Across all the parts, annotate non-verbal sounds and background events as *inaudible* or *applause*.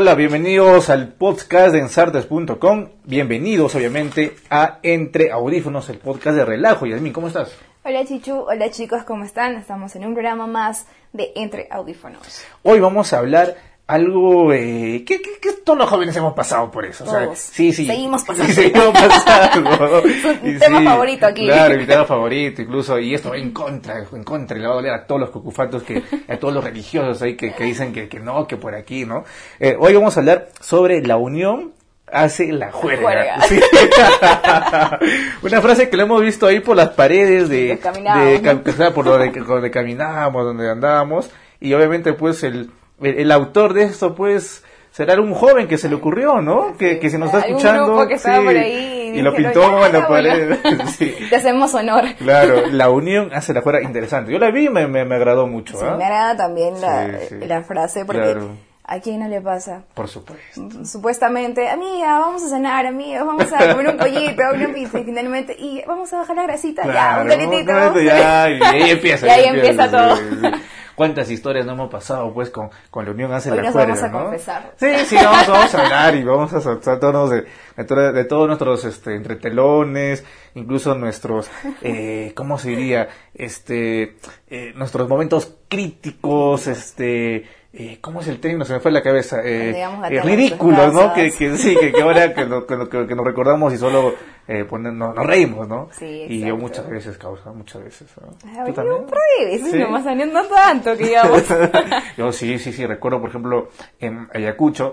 Hola, hola, bienvenidos al podcast de ensartes.com. Bienvenidos, obviamente, a Entre Audífonos, el podcast de relajo. Yasmin, ¿cómo estás? Hola Chichu, hola chicos, ¿cómo están? Estamos en un programa más de Entre Audífonos. Hoy vamos a hablar algo eh, que, que- que todos los jóvenes hemos pasado por eso. o sea, Todos. sí, sí. Seguimos pasando. Sí, seguimos pasando. *laughs* Y tema favorito aquí. Claro, mi tema favorito, incluso, y esto va en contra, en contra, y le va a doler a todos los cucufatos, que, a todos los religiosos ahí que, que dicen que, que no, que por aquí, ¿no? Eh, hoy vamos a hablar sobre la unión hace la juerga. Juerga. Sí. *laughs* Una frase que lo hemos visto ahí por las paredes de, de sea, por donde, *laughs* donde caminábamos, donde andábamos, y obviamente pues el, el, autor de esto pues será un joven que se le ocurrió, ¿no? Que, que se nos está escuchando. que sí, por ahí y lo dijeron, pintó "Ya, en la pared. bueno". Sí. Te hacemos honor. Claro, *laughs* la unión hace la fuera interesante. Yo la vi y me, me, me agradó mucho. Sí, ¿ah? me agrada también la, Sí, sí. la frase porque Claro. a quién no le pasa. Por supuesto. Supuestamente, amiga, vamos a cenar, amiga, vamos a comer un pollito, una pizza y finalmente, y vamos a bajar la grasita, ya, un momento, ya, y ahí empieza. *laughs* Y ahí empieza sí, todo. ¿Cuántas historias no hemos pasado pues con, con la unión hace Hoy la nos juerga, vamos a ¿no? confesar. Sí, sí, vamos, vamos a hablar y vamos a soltarnos de, de, de todos nuestros este, entretelones, incluso nuestros, eh, ¿cómo se diría? Este, eh, nuestros momentos críticos, este, eh, ¿cómo es el término? Se me fue la cabeza. Eh, eh, ridículos, ¿no? Que, sí, que, que ahora que, lo- que, lo- que nos recordamos y solo eh, nos, nos reímos, ¿no? Sí, y yo exacto. muchas veces causa, muchas veces. ¿no? Ay, ¿Tú de veces Sí. nomás, no tanto que digamos. *laughs* Yo sí, sí, sí, recuerdo, por ejemplo, en Ayacucho,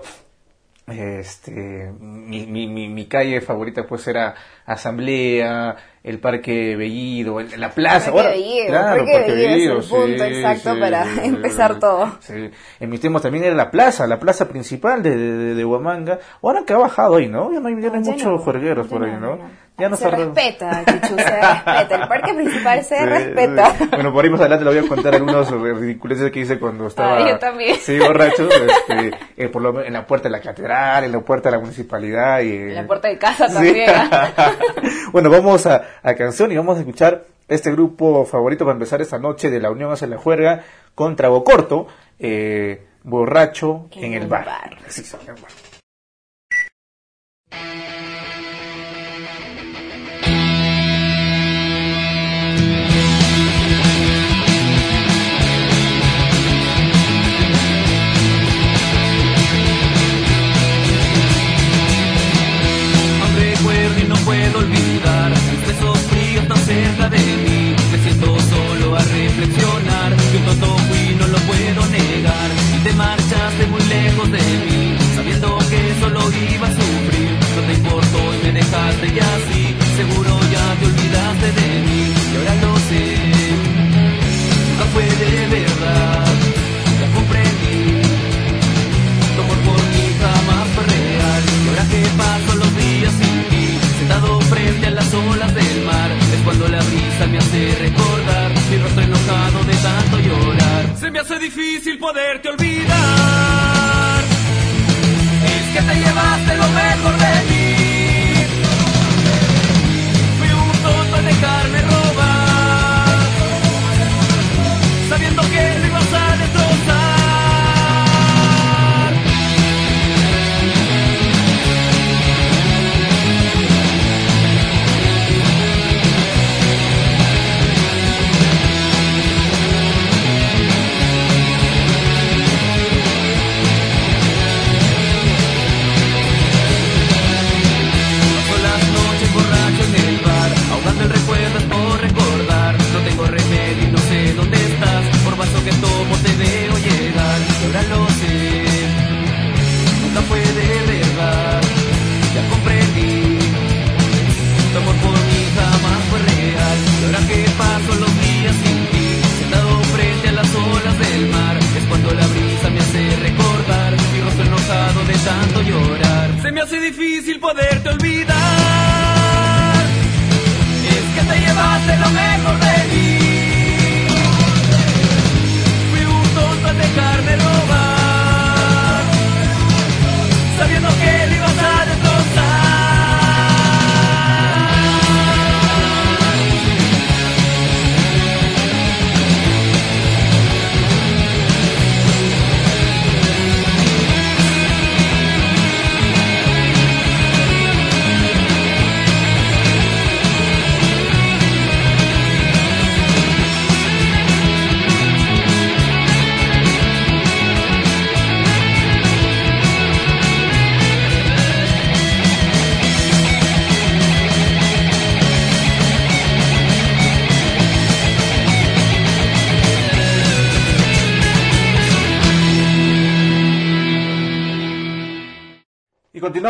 este, mi, mi, mi, mi calle favorita pues era Asamblea, el Parque Bellido, el- la plaza. Parque Ahora, Bellido, claro, Parque Bellido es el punto exacto para *laughs* empezar todo. sí. En mis tiempos también era la plaza, la plaza principal de, de, de Huamanga. Ahora que ha bajado ahí, ¿no? Ya no hay, ya no hay Ya muchos no, juergueros por ahí, ¿no? Ya no se respeta, Chichu, se respeta. El parque principal se Sí, respeta. sí. Bueno, por ahí más adelante le voy a contar algunos ridiculeces que hice cuando estaba. Ah, yo también. Sí, borracho. Este, eh, por lo menos en la puerta de la catedral, en la puerta de la municipalidad. Y, En la puerta de casa Sí. también. *laughs* bueno, vamos a, a canción y vamos a escuchar este grupo favorito para empezar esta noche de la Unión hacia la Juerga con Trago Corto, eh, borracho en, En el el bar. bar. Sí, señor. Aún puedo olvidar besos fríos tan cerca de mí. Me siento solo a reflexionar. Que un tonto fui, no lo puedo negar. Y te marchaste muy lejos de mí, sabiendo que solo iba a sufrir. No te importó y me dejaste y así. Seguro ya te olvidaste de mí.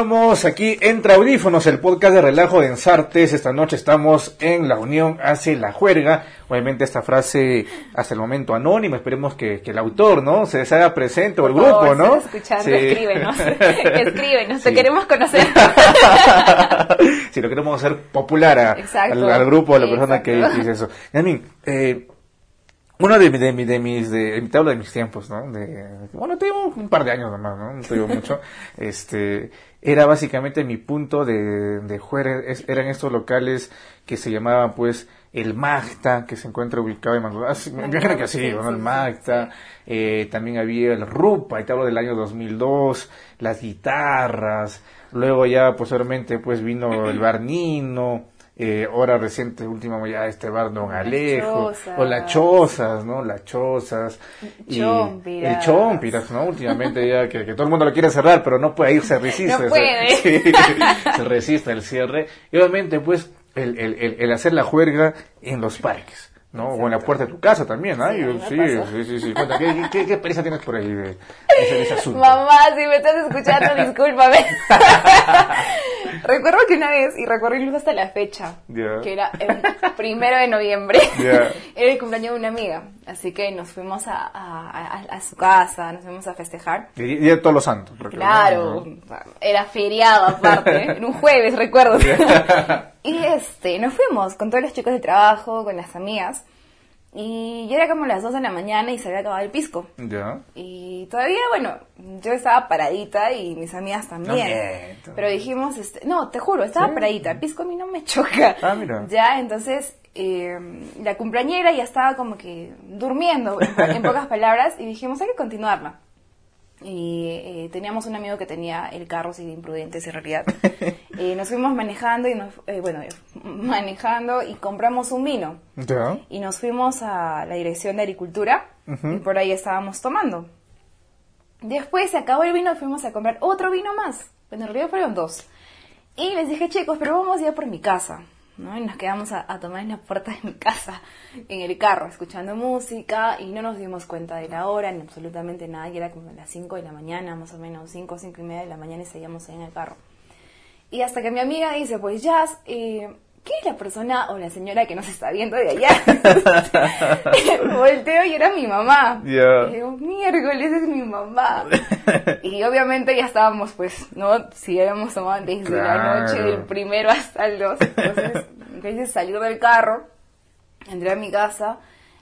Continuamos aquí entre audífonos, el podcast de relajo de Ensartes. Esta noche estamos en La Unión hace la juerga. Obviamente esta frase hasta el momento anónima. Esperemos que, que el autor, ¿no? Se, haga presente o el grupo, favor, ¿no? escuchando, Sí. escríbenos. *laughs* *laughs* escríbenos, te queremos conocer. *laughs* si lo queremos hacer popular a- al, al grupo, a la persona Exacto. que dice eso. Yamin, eh, uno de, de, mi- de mis, de, te hablo de mis tiempos, ¿no? De, bueno, tengo un par de años nomás, ¿no? No te digo mucho. *laughs* este, era básicamente mi punto de, de jugar, es- eran estos locales que se llamaban, pues, el Magta, que se encuentra ubicado en Maldonado. Ah, sí, Me imagino que sí, Sí, ¿no? El Magta. Eh, también había el Rupa, y te hablo del año 2002, las guitarras. Luego ya, posteriormente, pues vino el *clears throat* Bar Nino. Eh, ahora reciente, último ya este bar Don Alejo, o las chozas, ¿no? Las chozas. y Chompiras. El chompiras, ¿no? Últimamente ya que, que todo el mundo lo quiere cerrar, pero no puede ir, se resiste. No se- puede. *laughs* sí, se resiste el cierre. Y obviamente, pues, el, el, el, el hacer la juerga en los parques. ¿no? O en la puerta de tu casa también, ¿no? Sí, sí, sí, sí, sí. Cuenta, ¿qué, qué, tienes por ahí de, de ese, de *laughs* ese asunto? Mamá, si me estás escuchando, discúlpame. *laughs* recuerdo que una vez, y recuerdo incluso hasta la fecha, que era el primero de noviembre, *laughs* *laughs* era el cumpleaños de una amiga. Así que nos fuimos a, a, a- a su casa, nos fuimos a festejar. Y, de todos los santos. porque, Claro, era feriado aparte, *laughs* en un jueves, recuerdo. y este, nos fuimos con todos los chicos de trabajo, con las amigas. Y ya era como las 2 de la mañana y se había acabado el pisco. Ya. Y todavía, bueno, yo estaba paradita y mis amigas también. Pero dijimos, este, no, te juro, estaba paradita. El pisco a mí no me *laughs* choca. Ah, mira. Ya, entonces, eh, la cumpleañera ya estaba como que durmiendo, en, en pocas palabras, y dijimos, hay que continuarla. Y eh, teníamos un amigo que tenía el carro sin imprudentes en realidad. *laughs* Eh, nos fuimos manejando y nos, eh, bueno, eh, manejando y compramos un vino y nos fuimos a la dirección de agricultura y por ahí estábamos tomando. Después se acabó el vino y fuimos a comprar otro vino más. Bueno, en realidad fueron dos. Y les dije, chicos, pero vamos ya por mi casa. ¿No? Y nos quedamos a, a tomar en la puerta de mi casa, en el carro, escuchando música y no nos dimos cuenta de la hora ni absolutamente nada. Y era como las 5 de la mañana, más o menos, 5 5 y media de la mañana y seguíamos ahí en el carro. Y hasta que mi amiga dice, pues Jazz, eh, ¿qué es la persona o la señora que nos está viendo de allá? *laughs* Volteo y era mi mamá. Ya. Y digo, miércoles es mi mamá. y obviamente ya estábamos, pues, ¿no? Si habíamos tomado desde la noche del primero hasta el dos. Entonces, en vez de salir del carro, entré a mi casa,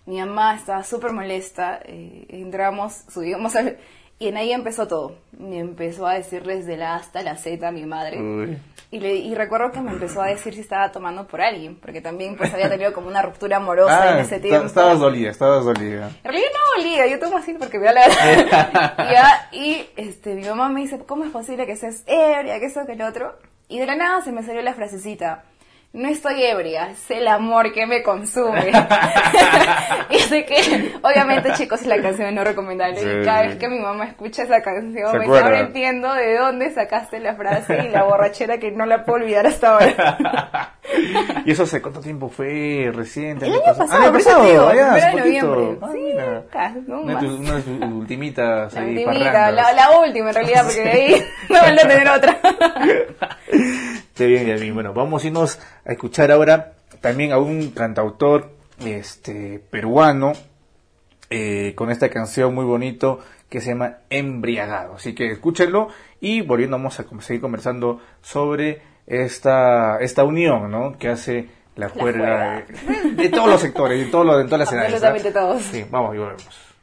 mi mamá estaba súper molesta, eh, entramos, subimos al... Y en ahí empezó todo. Me empezó a decir desde la A hasta la Z a mi madre. Uy. Y, le, y recuerdo que me empezó a decir si estaba tomando por alguien, porque también pues había tenido como una ruptura amorosa Ah, en ese tiempo. estabas dolida, estabas dolida. En realidad no olía, yo tomo así porque veo la verdad. *laughs* ya, y este, mi mamá me dice, ¿cómo es posible que seas ebria, que eso, que el otro? Y de la nada se me salió la frasecita, no estoy ebria, es el amor que me consume. *laughs* *laughs* y sé que, obviamente chicos, es la canción no recomendable. Sí. Y cada vez que mi mamá escucha esa canción, me ahora entiendo de dónde sacaste la frase y la borrachera que no la puedo olvidar hasta ahora. *laughs* ¿Y eso hace cuánto tiempo fue? ¿Reciente? El ¿Año pasado, ¿Año por eso te pasado? digo, ya, hace noviembre. Ah, Sí, acá, no Una de tus, más. una de tus ultimitas La ahí, ultimita, la, la última en realidad, porque de ahí no van a tener otra. Bien, Yasmin. Bueno, vamos a irnos a escuchar ahora también a un cantautor este peruano eh, con esta canción muy bonito que se llama Embriagado. Así que escúchenlo y volviendo vamos a seguir conversando sobre esta, esta unión ¿no? que hace la juerga de, de todos los sectores, de, todo lo, de todas las *laughs* edades. Absolutamente todos. Sí, vamos y volvemos.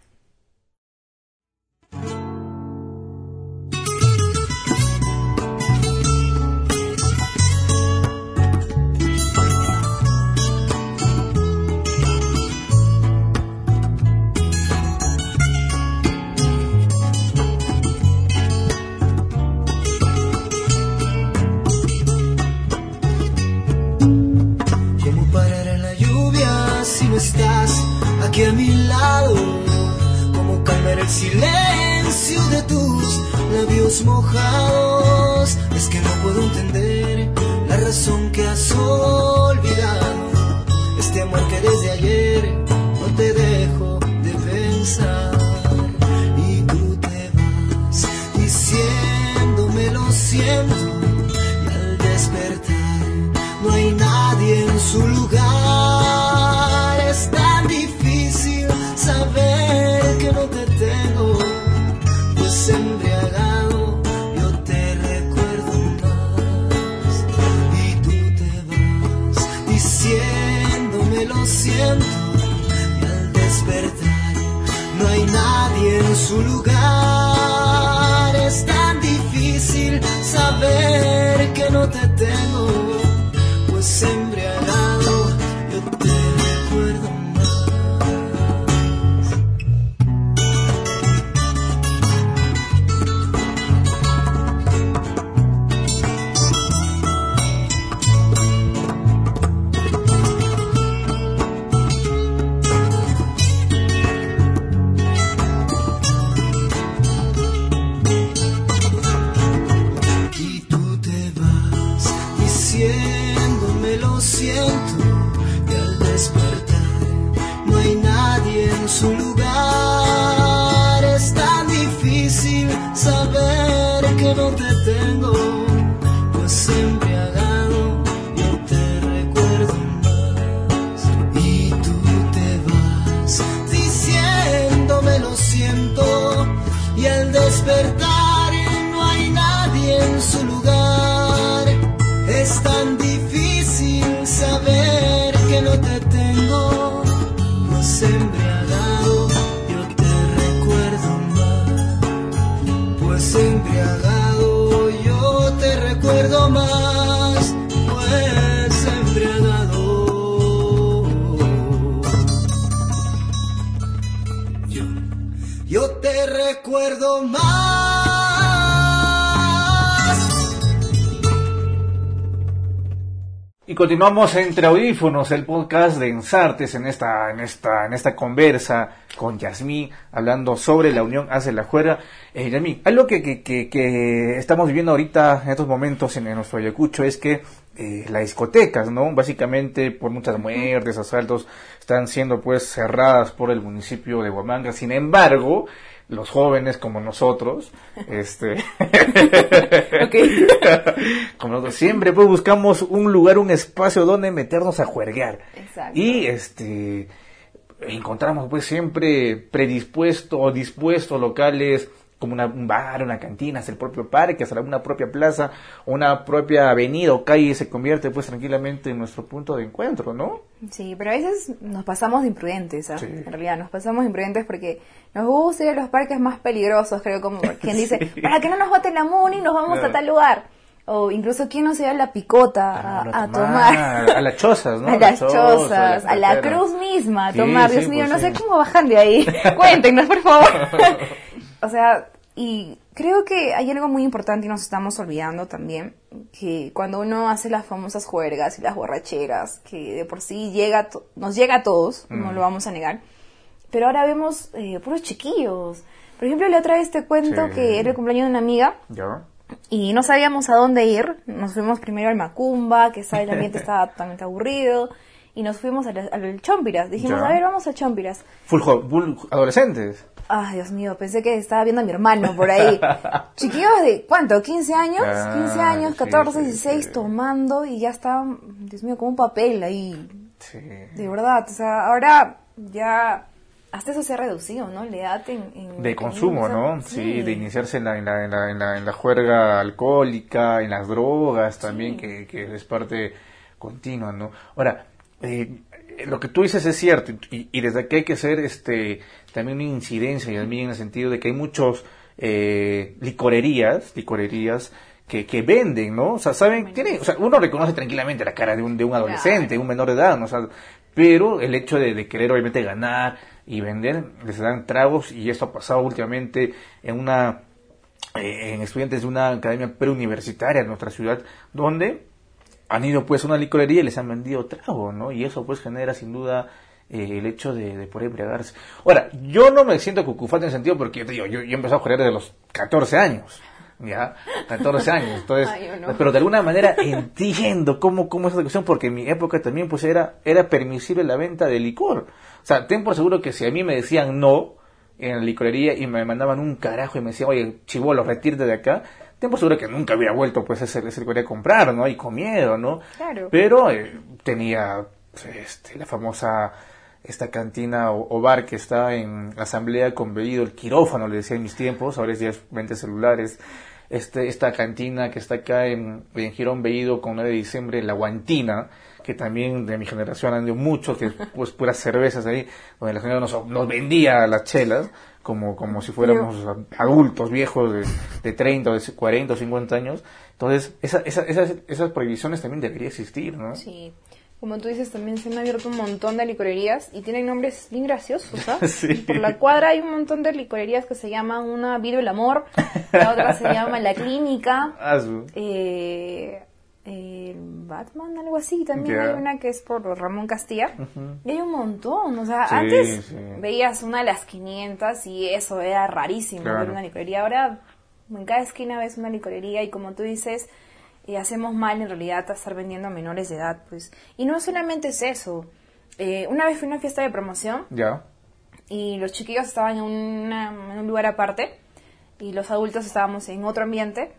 Estás aquí a mi lado? ¿Cómo calmar el silencio de tus labios mojados? Es que no puedo entender la razón que has olvidado. Este amor que desde ayer y al Y continuamos entre audífonos, el podcast de Ensartes en esta, en esta, en esta conversa con Yasmín, hablando sobre la unión hace la juega. Eh, Yasmín, algo que, que, que, que estamos viviendo ahorita en estos momentos en, en nuestro Ayacucho es que eh, las discotecas, ¿no? Básicamente por muchas muertes, asaltos, están siendo pues cerradas por el municipio de Huamanga. Sin embargo, los jóvenes como nosotros, *laughs* este, *laughs* como nosotros siempre pues buscamos un lugar, un espacio donde meternos a juerguear. Exacto. Y este encontramos pues siempre predispuesto o dispuesto locales como una, un bar, una cantina, hasta el propio parque, hasta una propia plaza, una propia avenida o calle se convierte pues tranquilamente en nuestro punto de encuentro, ¿no? Sí, pero a veces nos pasamos de imprudentes, ¿ah? Sí. en realidad nos pasamos de imprudentes porque nos gusta ir a los parques más peligrosos, creo, como *laughs* quien dice, para que no nos boten la muni, nos vamos Claro. a tal lugar. O incluso quien no se va a la picota a, Claro, a tomar. A las chozas, ¿no? *laughs* A las chozas, la a la cruz misma a Sí, tomar. Dios mío, pues no sé cómo bajan de ahí. *laughs* Cuéntenos, por favor. O sea, y creo que hay algo muy importante y nos estamos olvidando también, que cuando uno hace las famosas juergas y las borracheras, que de por sí llega, nos llega a todos, no Mm. lo vamos a negar, pero ahora vemos eh, puros chiquillos. Por ejemplo, la otra vez te cuento Sí. que era el cumpleaños de una amiga ¿Ya? y no sabíamos a dónde ir. Nos fuimos primero al Macumba, que estaba, el ambiente estaba *laughs* totalmente aburrido, y nos fuimos al, al Chompiras. Dijimos, a ver, vamos al Chompiras. Full adolescentes. Ay, Dios mío, pensé que estaba viendo a mi hermano por ahí. *laughs* Chiquillos de, ¿cuánto? ¿15 años? Ah, 15 años, sí, 14, sí, 16, sí. tomando y ya estaban, Dios mío, como un papel ahí. Sí. De verdad, o sea, ahora ya hasta eso se ha reducido, ¿no? La edad en... en De consumo, ¿no? Sí, de iniciarse en la, en la, en la, en la, en la juerga alcohólica, en las drogas también, que, que es parte continua, ¿no? Ahora, eh, lo que tú dices es cierto, y, y desde aquí hay que hacer este, también una incidencia, y en el sentido de que hay muchos eh, licorerías, licorerías que, que venden, ¿no? O sea, saben, tiene, o sea, uno reconoce tranquilamente la cara de un, de un adolescente, un menor de edad, ¿no? O sea, pero el hecho de, de querer obviamente ganar y vender, les dan tragos y esto ha pasado últimamente en una eh, en estudiantes de una academia preuniversitaria en nuestra ciudad donde han ido pues a una licorería y les han vendido trago, ¿no? Y eso pues genera sin duda eh, el hecho de, de poder embriagarse. Ahora, yo no me siento cucufate en el sentido porque yo te digo, yo, empezado a jugar desde los 14 años. Ya, 14 años, entonces, *laughs* Ay, yo no. pero de alguna manera entiendo cómo, cómo es esa cuestión, porque en mi época también pues era, era permisible la venta de licor. O sea, ten por seguro que si a mí me decían no en la licorería y me mandaban un carajo y me decían, oye, chivolo, retírate de acá, Tiempo seguro que nunca había vuelto pues ese, ese licor a comprar, ¿no? Y con miedo, ¿no? Claro. Pero eh, tenía este, la famosa esta cantina o, o bar que está en Asamblea con el quirófano, le decía en mis tiempos, ahora es ya es 20 celulares. Este, esta cantina que está acá en, en Girón Bellido con 9 de diciembre, La Guantina, que también de mi generación han mucho, que es pues puras cervezas ahí, donde la gente nos, nos vendía las chelas como, como si fuéramos adultos, viejos de, de 30, o de 40 o 50 años. Entonces, esa, esa, esas, esas prohibiciones también debería existir, ¿no? Sí. Como tú dices, también se han abierto un montón de licorerías y tienen nombres bien graciosos, ¿ah? *laughs* Sí. Por la cuadra hay un montón de licorerías que se llaman una Vive el Amor, la otra se llama La Clínica, *laughs* Ah, eh, eh, Batman, algo así. También hay una que es por Ramón Castilla. Y hay un montón. O sea, Sí, antes sí. veías una de las 500 y eso era rarísimo Claro. ver una licorería. Ahora en cada esquina ves una licorería y como tú dices, eh, hacemos mal en realidad a estar vendiendo a menores de edad. pues Y no solamente es eso. Eh, una vez fui a una fiesta de promoción Ya. y los chiquillos estaban en, una- en un lugar aparte y los adultos estábamos en otro ambiente.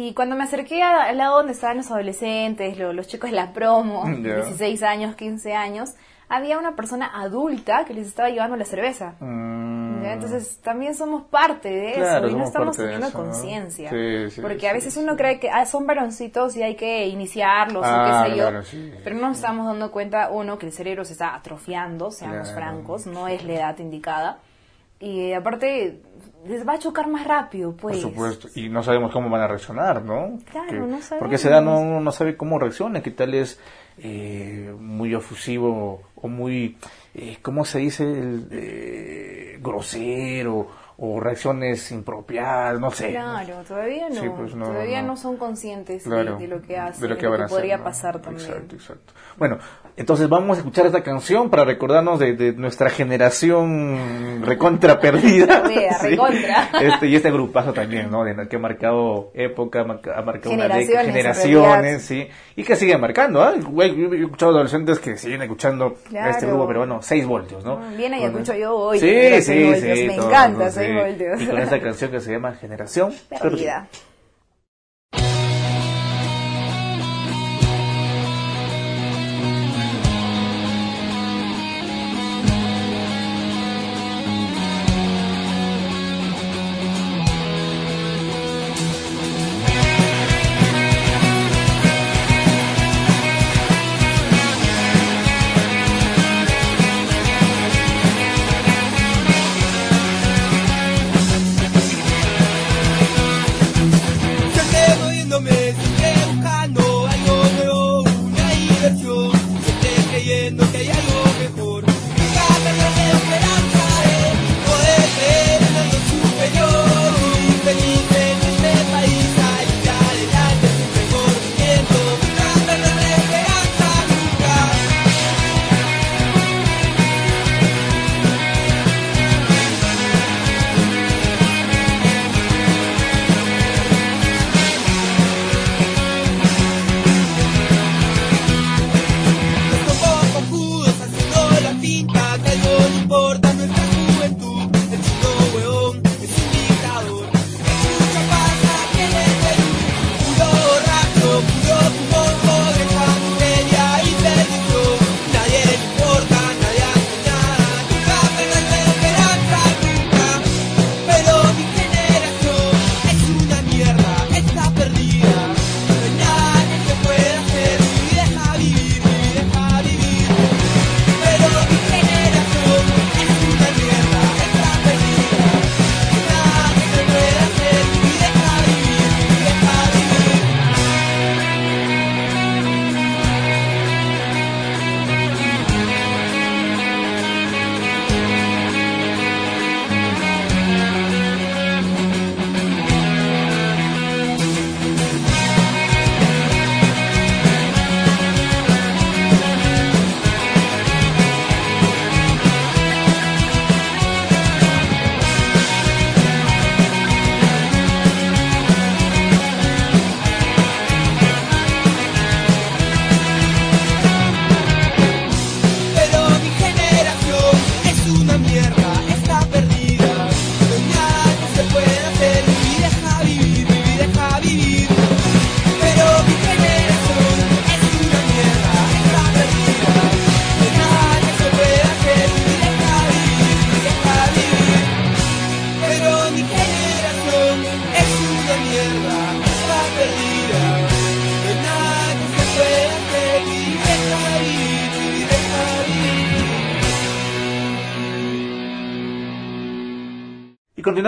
Y cuando me acerqué al lado donde estaban los adolescentes, lo- los chicos de la promo, *laughs* Ya. 16 años, 15 años, había una persona adulta que les estaba llevando la cerveza. Mm. Entonces también somos parte de Claro, eso y no estamos teniendo conciencia. Sí, sí, porque sí, a veces uno cree que ah, son varoncitos y hay que iniciarlos Ah, o qué sé yo. claro, sí. Pero no nos estamos dando cuenta, uno, que el cerebro se está atrofiando, seamos Claro. francos, no es la edad indicada. Y aparte, les va a chocar más rápido, Por pues. supuesto, y no sabemos cómo van a reaccionar, ¿no? Claro, Que- no sabemos. Porque esa edad no, uno no sabe cómo reacciona, qué tal es eh, muy ofusivo o muy, eh, ¿cómo se dice? El, eh, grosero o reacciones impropiadas, no sé. Claro, todavía no. Sí, pues no, todavía no. no. son conscientes de- Claro, de, lo que hacen, de lo que de hacer, podría ¿no? pasar también. Exacto, exacto. Bueno, entonces vamos a escuchar esta canción para recordarnos de, de nuestra generación recontra *laughs* perdida. Fea, recontra. *laughs* Este, y este grupazo también, ¿no? De, que ha marcado época, ha marcado una década, Generaciones, en generaciones, sí. Y que sigue marcando, ¿ah? Güey, yo he escuchado adolescentes que siguen escuchando a este grupo peruano, 6 voltios, ¿no? Bien Bueno, Ayacucho yo voy, Sí, sí, sí. me encanta, Y con esta canción que se llama Generación Perdida. Generación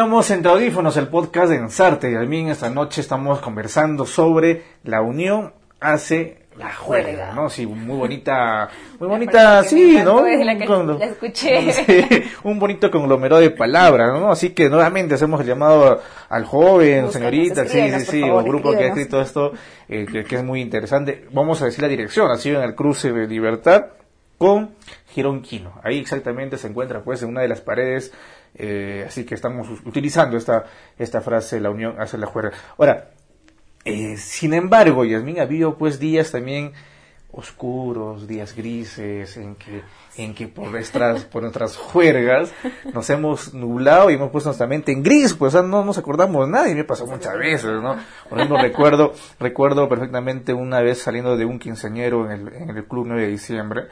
continuamos entre audífonos, el podcast de Ensarte. Y mí esta noche estamos conversando sobre la unión hace la juega, ¿no? Sí, muy bonita, *laughs* muy bonita, sí, ¿no? La que Con- la escuché. Sí, *laughs* un bonito conglomerado de palabras, ¿no? Así que nuevamente hacemos el llamado al joven, Búscanos, señorita, sí, sí, sí, favor, o grupo que ha escrito esto, eh, que, que es muy interesante. Vamos a decir la dirección, ha sido en el cruce de Libertad con Girón Quino. Ahí exactamente se encuentra pues en una de las paredes, eh, así que estamos utilizando esta, esta frase, la unión hace la juerga. Ahora, eh, sin embargo, Yasmín, ha habido pues días también oscuros, días grises, en que, en que por nuestras, *laughs* por nuestras juergas nos hemos nublado y hemos puesto nuestra mente en gris, pues no nos acordamos nada y me pasó muchas veces, ¿no? Por ejemplo, recuerdo, recuerdo perfectamente una vez saliendo de un quinceañero en el, en el Club 9 de diciembre,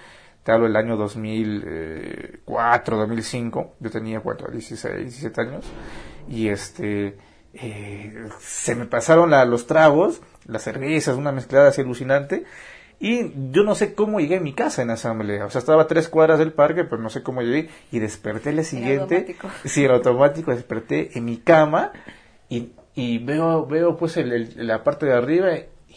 te hablo del año 2004, 2005, yo tenía cuatro, 16, 17 años, y este, eh, se me pasaron la- los tragos, las cervezas, una mezclada así alucinante, y yo no sé cómo llegué a mi casa en asamblea. O sea, estaba a tres cuadras del parque, pero no sé cómo llegué. Y desperté el siguiente. automático. Sí, en automático desperté en mi cama y, y veo, veo pues el- el- la parte de arriba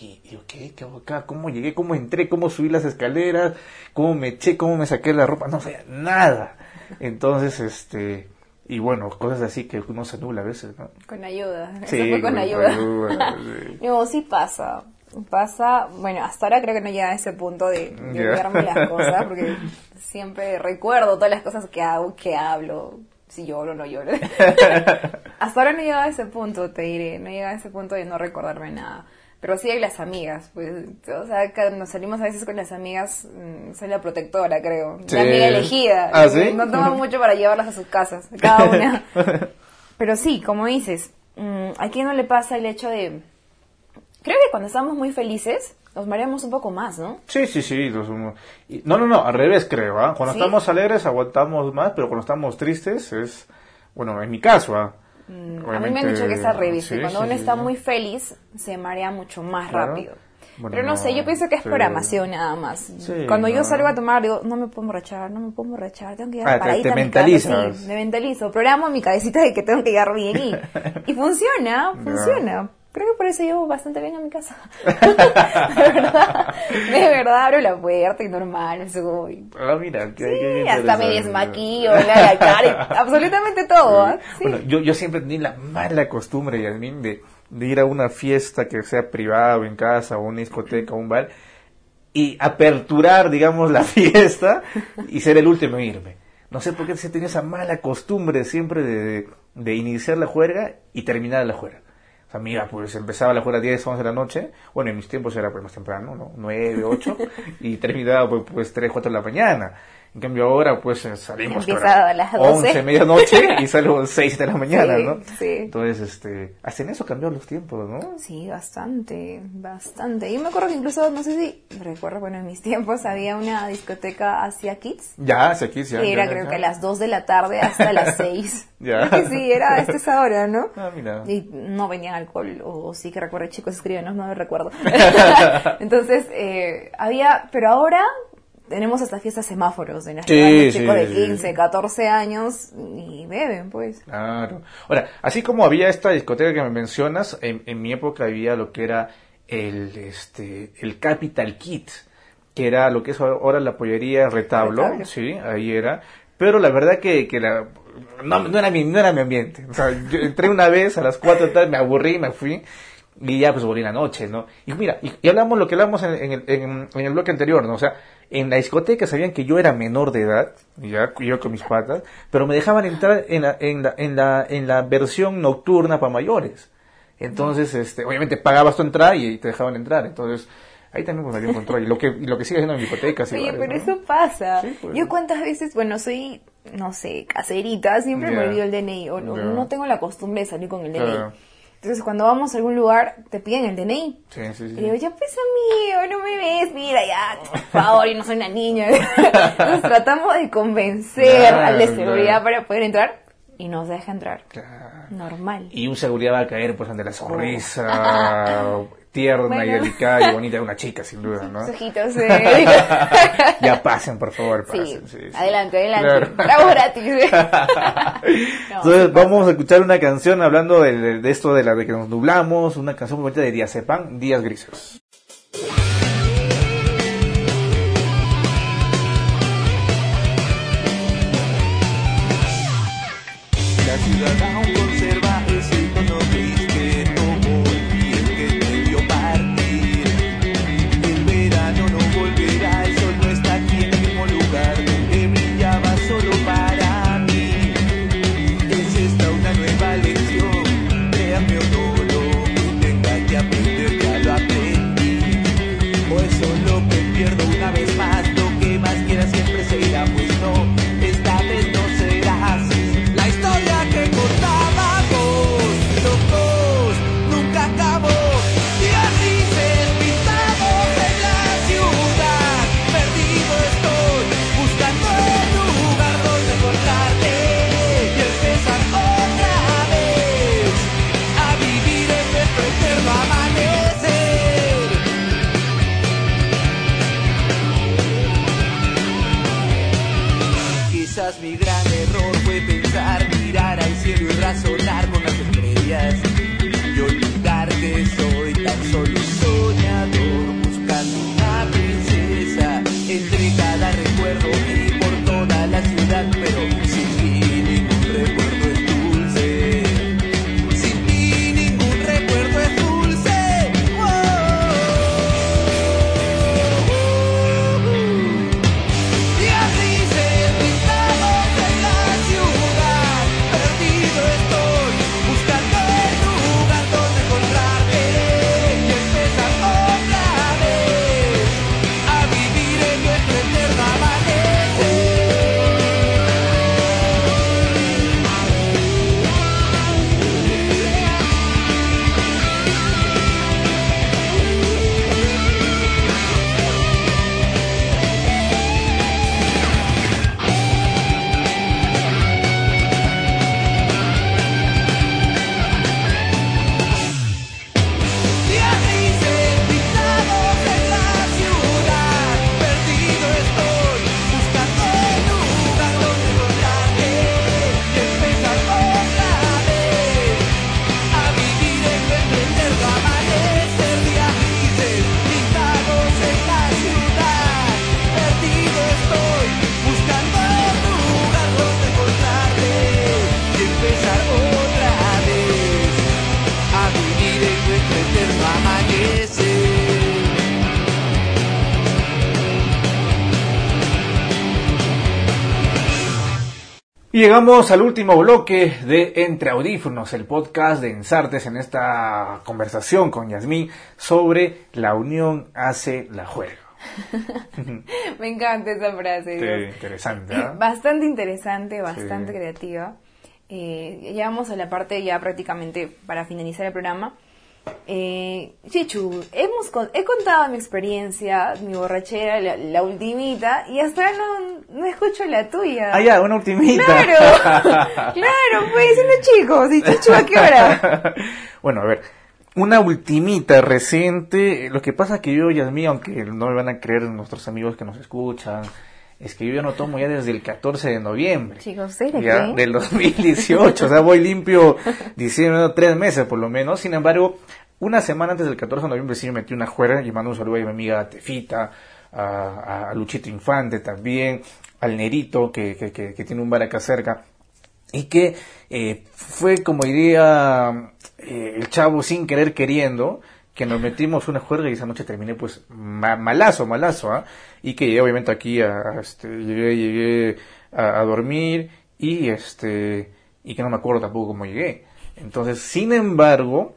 y digo, ¿qué? ¿Qué hago acá? ¿Cómo llegué? ¿Cómo entré? ¿Cómo subí las escaleras? ¿Cómo me eché? ¿Cómo me saqué la ropa? No sé, nada. Entonces, este... Y bueno, cosas así que uno se nubla a veces, ¿no? Con ayuda. Sí, Eso fue con con ayuda. ayuda, *laughs* sí. No, sí pasa. Pasa, bueno, hasta ahora creo que no llega a ese punto de, de olvidarme las cosas, porque *laughs* siempre recuerdo todas las cosas que hago, que hablo, si lloro o no lloro. *laughs* hasta ahora no he llegado a ese punto, te diré, no he llegado a ese punto de no recordarme nada. Pero sí hay las amigas, pues, o sea, cuando nos salimos a veces con las amigas, mm, soy la protectora, creo. Sí. La amiga elegida. ¿Ah, sí? No tomo mucho para llevarlas a sus casas, *laughs* cada una. Pero sí, como dices, mm, ¿a quién no le pasa el hecho de... Creo que cuando estamos muy felices, nos mareamos un poco más, ¿no? Sí, sí, sí. los no, no, no, al revés creo. ¿ah? Cuando ¿Sí? estamos alegres aguantamos más, pero cuando estamos tristes es, bueno, en mi caso. ¿Ah? A mí me Obviamente, han dicho que es al revés, que sí, cuando sí, uno sí, está muy feliz, se marea mucho más Claro. rápido. Bueno, Pero no, sé, yo pienso que es programación nada más. Cuando yo salgo a tomar, digo, no me puedo emborrachar, no me puedo emborrachar, tengo que llegar Ah, te- paradita te casa, mentalizas. me mentalizo, programo mi cabecita de que tengo que llegar bien y, y funciona, *laughs* funciona. Creo que por eso llevo bastante bien a mi casa. *laughs* de verdad, de verdad abro la puerta y normal, soy. Ah, mira, qué Sí, hasta me desmaquillo, la, cara, y absolutamente todo. ¿ah? Sí. Bueno, yo, yo siempre tenía la mala costumbre, Yasmin, de, de ir a una fiesta que sea privada o en casa o una discoteca o un bar y aperturar, digamos, la *laughs* fiesta y ser el último en irme. No sé por qué se tenía esa mala costumbre siempre de, de, de iniciar la juerga y terminar la juerga. O sea, mira, pues empezaba la juerga a 10, 11 de la noche. Bueno, en mis tiempos era pues más temprano, ¿no? 9, 8. *laughs* y terminaba pues, pues 3, 4 de la mañana. En cambio ahora pues eh, salimos Empieza a las 12. 11, medianoche *laughs* y salgo 6 de la mañana, Sí, ¿no? sí. Entonces, este, hasta en eso cambiaron los tiempos, ¿no? Sí, bastante, bastante. Y me acuerdo que incluso, no sé si recuerdo, bueno, en mis *laughs* tiempos había una discoteca Asia Kids. Ya, hacia aquí, ya. que era ya, creo ya. que a las 2 de la tarde hasta las *laughs* 6. Ya. sí, era esta esa hora, ¿no? Ah, mira. Y no venían alcohol, o sí que recuerdo, chicos, escríbenos, no me recuerdo. Entonces, eh, había, pero ahora tenemos hasta fiestas semáforos en las que Sí, van los sí, chicos de sí. 15, 14 años y beben, pues. Claro. Ahora, así como había esta discoteca que me mencionas, en, en mi época había lo que era el, este, el Capital Kit, que era lo que es ahora la pollería Retablo, Retablo. sí, ahí era. Pero la verdad que, que la, no, no era mi, no era mi ambiente. O sea, yo entré una vez a las cuatro de la tarde, me aburrí, me fui. Y ya pues volví la noche, ¿no? Y mira, y, y hablamos lo que hablamos en, en el, en, en el bloque anterior, ¿no? O sea, en la discoteca sabían que yo era menor de edad, ya, yo con mis patas, pero me dejaban entrar en la, en la, en la, en la versión nocturna para mayores. Entonces, este, obviamente pagabas tu entrada y te dejaban entrar. Entonces, ahí también pues había un control. Y lo que, y lo que sigue haciendo en discotecas. y Oye, bares, pero ¿no? eso pasa. Sí, pues. Yo cuántas veces, bueno, soy, no sé, caserita, siempre Ya. me olvido el DNI, o no, no tengo la costumbre de salir con el DNI. Claro. Entonces, cuando vamos a algún lugar, te piden el DNI. Sí, sí, sí. Y digo, ya pues amigo, no me ves, mira ya, por favor, y no soy una niña. *laughs* Entonces tratamos de convencer Claro, al de seguridad claro. para poder entrar y nos deja entrar. Claro. Normal. Y un seguridad va a caer pues ante la sonrisa. *laughs* tierna y Bueno. delicada y *laughs* bonita de una chica, sin duda, ¿no? Ojitos, eh. *laughs* ya pasen, por favor, Sí, pasen. sí, sí. adelante, adelante. Claro. Bravo gratis. *laughs* No, Entonces vamos a escuchar una canción hablando de, de- de esto de la de que nos nublamos, una canción muy bonita de Diazepam, Días Grises. La ciudad llegamos al último bloque de Entre Audífonos, el podcast de Ensartes en esta conversación con Yasmín sobre la unión hace la juega. *laughs* Me encanta esa frase. Interesante, ¿ah? Bastante interesante, bastante Sí. creativa. Eh, llegamos a la parte ya prácticamente para finalizar el programa. Eh, Chichu, hemos con- he contado mi experiencia, mi borrachera, la, la ultimita, y hasta ahora no, no escucho la tuya. Ah, ya, una ultimita. Claro, *laughs* claro, pues diciendo chicos, ¿y Chichu a qué hora? *laughs* bueno, a ver, una ultimita reciente. Lo que pasa que yo, Yasmín, aunque no me van a creer nuestros amigos que nos escuchan, es que yo ya no tomo ya desde el 14 de noviembre. Chicos, ¿ustedes le ya, creen? del 2018, o sea, voy limpio diciendo tres meses por lo menos. Sin embargo, una semana antes del 14 de noviembre sí me metí una juerga y mando un saludo a mi amiga Tefita, a, a Luchito Infante también, al Nerito que, que, que, que tiene un bar acá cerca y que eh, fue como diría eh, el chavo sin querer queriendo que nos metimos una juerga y esa noche terminé pues ma- malazo, malazo, ¿ah? y que llegué obviamente aquí a, este, llegué, llegué a, dormir y este y que no me acuerdo tampoco cómo llegué. Entonces, sin embargo,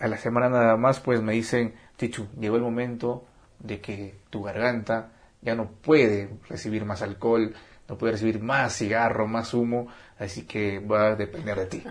a la semana nada más pues me dicen, Chichu, llegó el momento de que tu garganta ya no puede recibir más alcohol, no puede recibir más cigarro, más humo, así que va a depender de ti.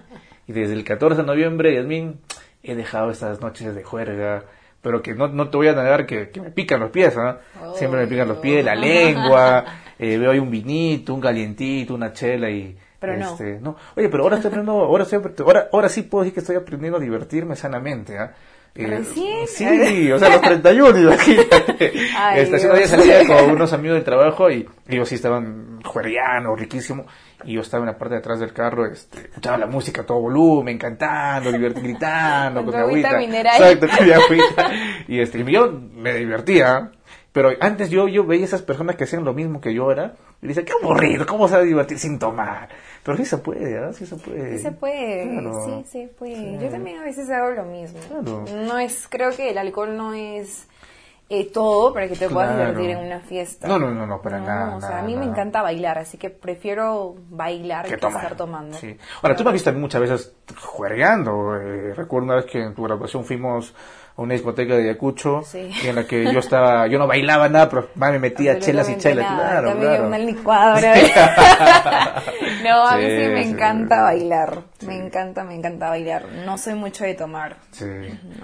Y desde el 14 de noviembre, Yasmin, he dejado estas noches de juerga, pero que no, no te voy a negar que, que me pican los pies, ¿ah? Siempre me pican los pies, la lengua, *laughs* eh, veo ahí un vinito, un calientito, una chela y, Pero. Este, no. Oye, pero ahora estoy aprendiendo, ahora, estoy, ahora, ahora sí puedo decir que estoy aprendiendo a divertirme sanamente, ¿ah? Eh. Sí, o sea, los 31, imagínate. *laughs* Ay, este, hace salía con unos amigos del trabajo y ellos sí estaban juereando, riquísimo. Y yo estaba en la parte de atrás del carro, este, escuchaba la música a todo volumen, cantando, gritando, *laughs* Con con, mi agüita. Exacto, con mi *laughs* agüita. Y este, y yo me divertía. Pero antes yo, yo veía esas personas que hacían lo mismo que yo era y decía, qué aburrido, ¿cómo se va a divertir sin tomar? Pero sí se puede, ¿ah? Sí se puede. Sí se puede, Claro. sí, sí puede. Sí. Yo también a veces hago lo mismo. Claro. No es, creo que el alcohol no es eh, todo para que te puedas Claro. divertir en una fiesta. No, no, no, no, para nada, O sea, nada, a mí me encanta bailar, así que prefiero bailar que, tomar. estar tomando. Sí. Ahora, tú me has visto muchas veces juergueando. Eh, recuerdo una vez que en tu graduación fuimos a una discoteca de Ayacucho Sí. en la que yo estaba, yo no bailaba nada, pero más me metía chelas y chelas. nada. Claro, También claro. una licuadora. *laughs* no, a mí sí, Sí, me sí, encanta bailar. Me encanta, me encanta bailar. No soy mucho de tomar. Sí.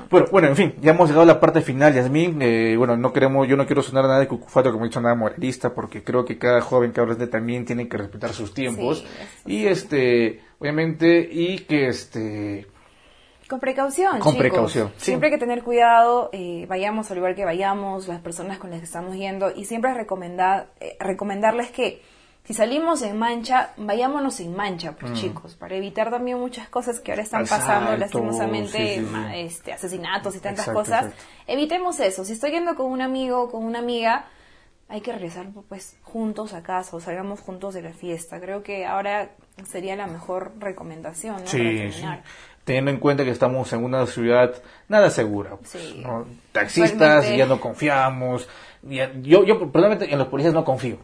Bueno, bueno, en fin, ya hemos llegado a la parte final, Yasmín. Eh, bueno, no queremos, yo no quiero sonar nada de cucufato, como he dicho, nada moralista, porque creo que cada joven que adolescente también tiene que respetar sus tiempos. Y este, obviamente, y que este, Con precaución, Con chicos. precaución, sí. Siempre hay que tener cuidado, eh, vayamos al lugar que vayamos, las personas con las que estamos yendo, y siempre recomendar, eh, recomendarles que si salimos en mancha, vayámonos en mancha, pues chicos, para evitar también muchas cosas que ahora están pasando, lastimosamente, sí, sí, sí. este, asesinatos y tantas Exacto, cosas. Evitemos eso. Si estoy yendo con un amigo o con una amiga, hay que regresar pues juntos a casa o salgamos juntos de la fiesta. Creo que ahora sería la mejor recomendación, ¿no? Para Sí, sí. terminar. Teniendo en cuenta que estamos en una ciudad nada segura. pues, Sí. ¿no? Taxistas, Actualmente- ya no confiamos. ya- yo, yo personalmente en los policías no confío.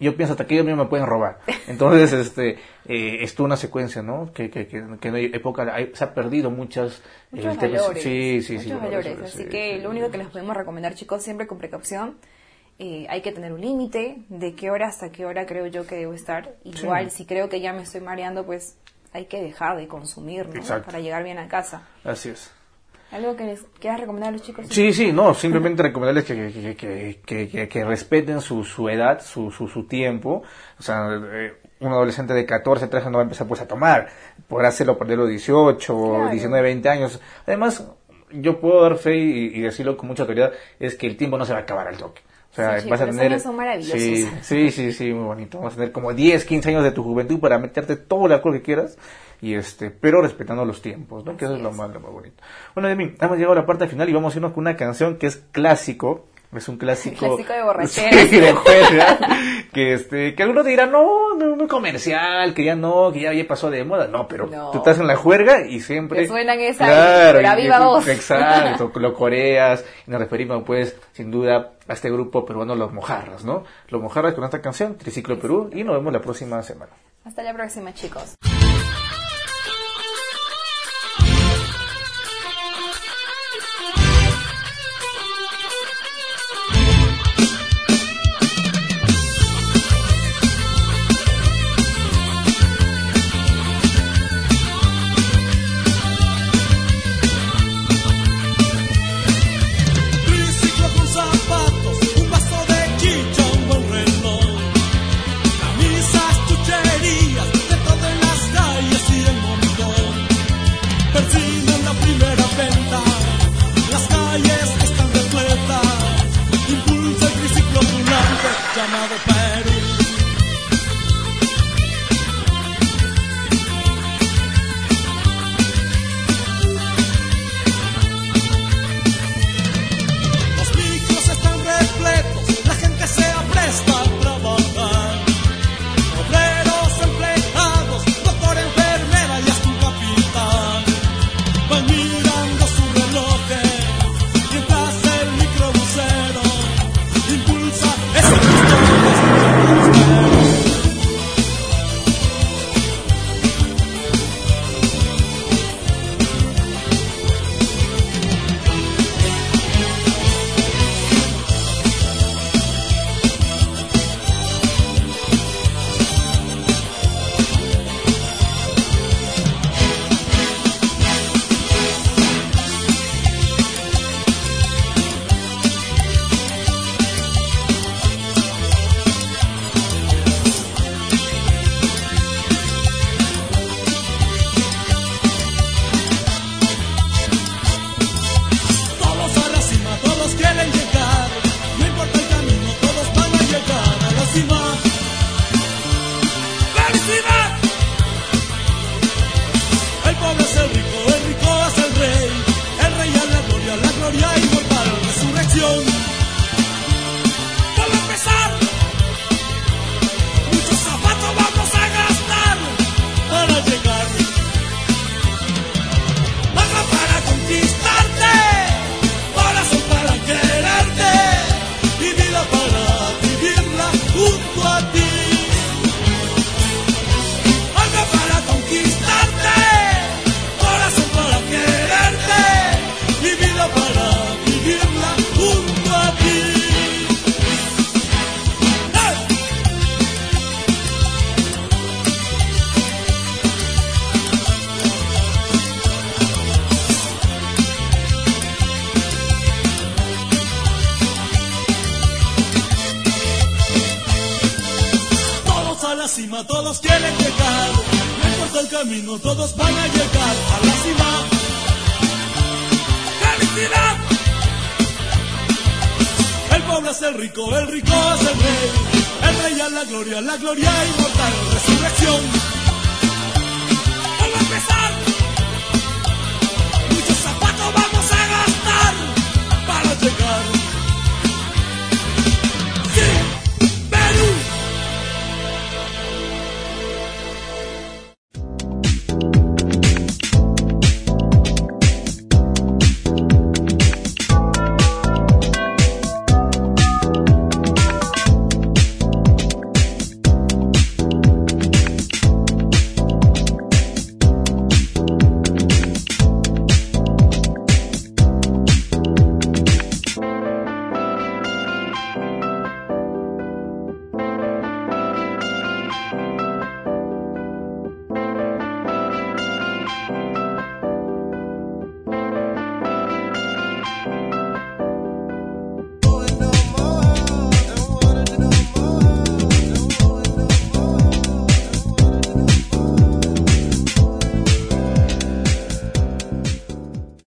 Yo pienso hasta que ellos mismos me pueden robar. *laughs* Entonces, este, eh, es toda una secuencia, ¿no? Que, que, que, que en época hay- se ha perdido muchas... Muchos el tema- valores. Sí, sí, muchos sí. valores. sí, Así sí, que sí. lo único que les podemos recomendar, chicos, siempre con precaución. eh, hay que tener un límite de qué hora hasta qué hora creo yo que debo estar. Igual, si creo que ya me estoy mareando, pues hay que dejar de consumir, ¿no? Para llegar bien a casa. Así es. ¿Algo que les quieras recomendar a los chicos? Sí, sí, no, simplemente recomendarles que, que, que, que, respeten su, su edad, su, su, su tiempo. O sea, eh, un adolescente de 14, 13 no va a empezar pues a tomar. Podrá hacerlo por de los 18, Claro. 19, 20 años. Además, yo puedo dar fe y, y decirlo con mucha autoridad, es que el tiempo no se va a acabar al toque. O sea, Sí, vas a tener... años son maravillosos. Sí, sí, sí, sí, muy bonito. Vas a tener como 10, 15 años de tu juventud para meterte todo el alcohol que quieras. Y este, pero respetando los tiempos, ¿no? que eso es lo más, lo más bonito. Bueno, de mí, hemos llegado a la parte final y vamos a irnos con una canción que es clásico. Es un clásico. Clásico de borrachera. *laughs* Sí, que este, que algunos dirán, no, no, no comercial, que ya no, que ya, ya pasó de moda. No, pero No. tú estás en la juerga y siempre. Que suenan esa claro, y- a y- viva voz. Exacto, *laughs* lo coreas. Y nos referimos, pues, sin duda, a este grupo peruano, Los Mojarras, ¿no? Los Mojarras con esta canción, Triciclo Perú, y nos vemos la próxima semana. Hasta la próxima, chicos. el rico, el rico es el rey. El rey es la gloria, la gloria inmortal, resurrección. Vamos a empezar. Muchos zapatos vamos a gastar para llegar.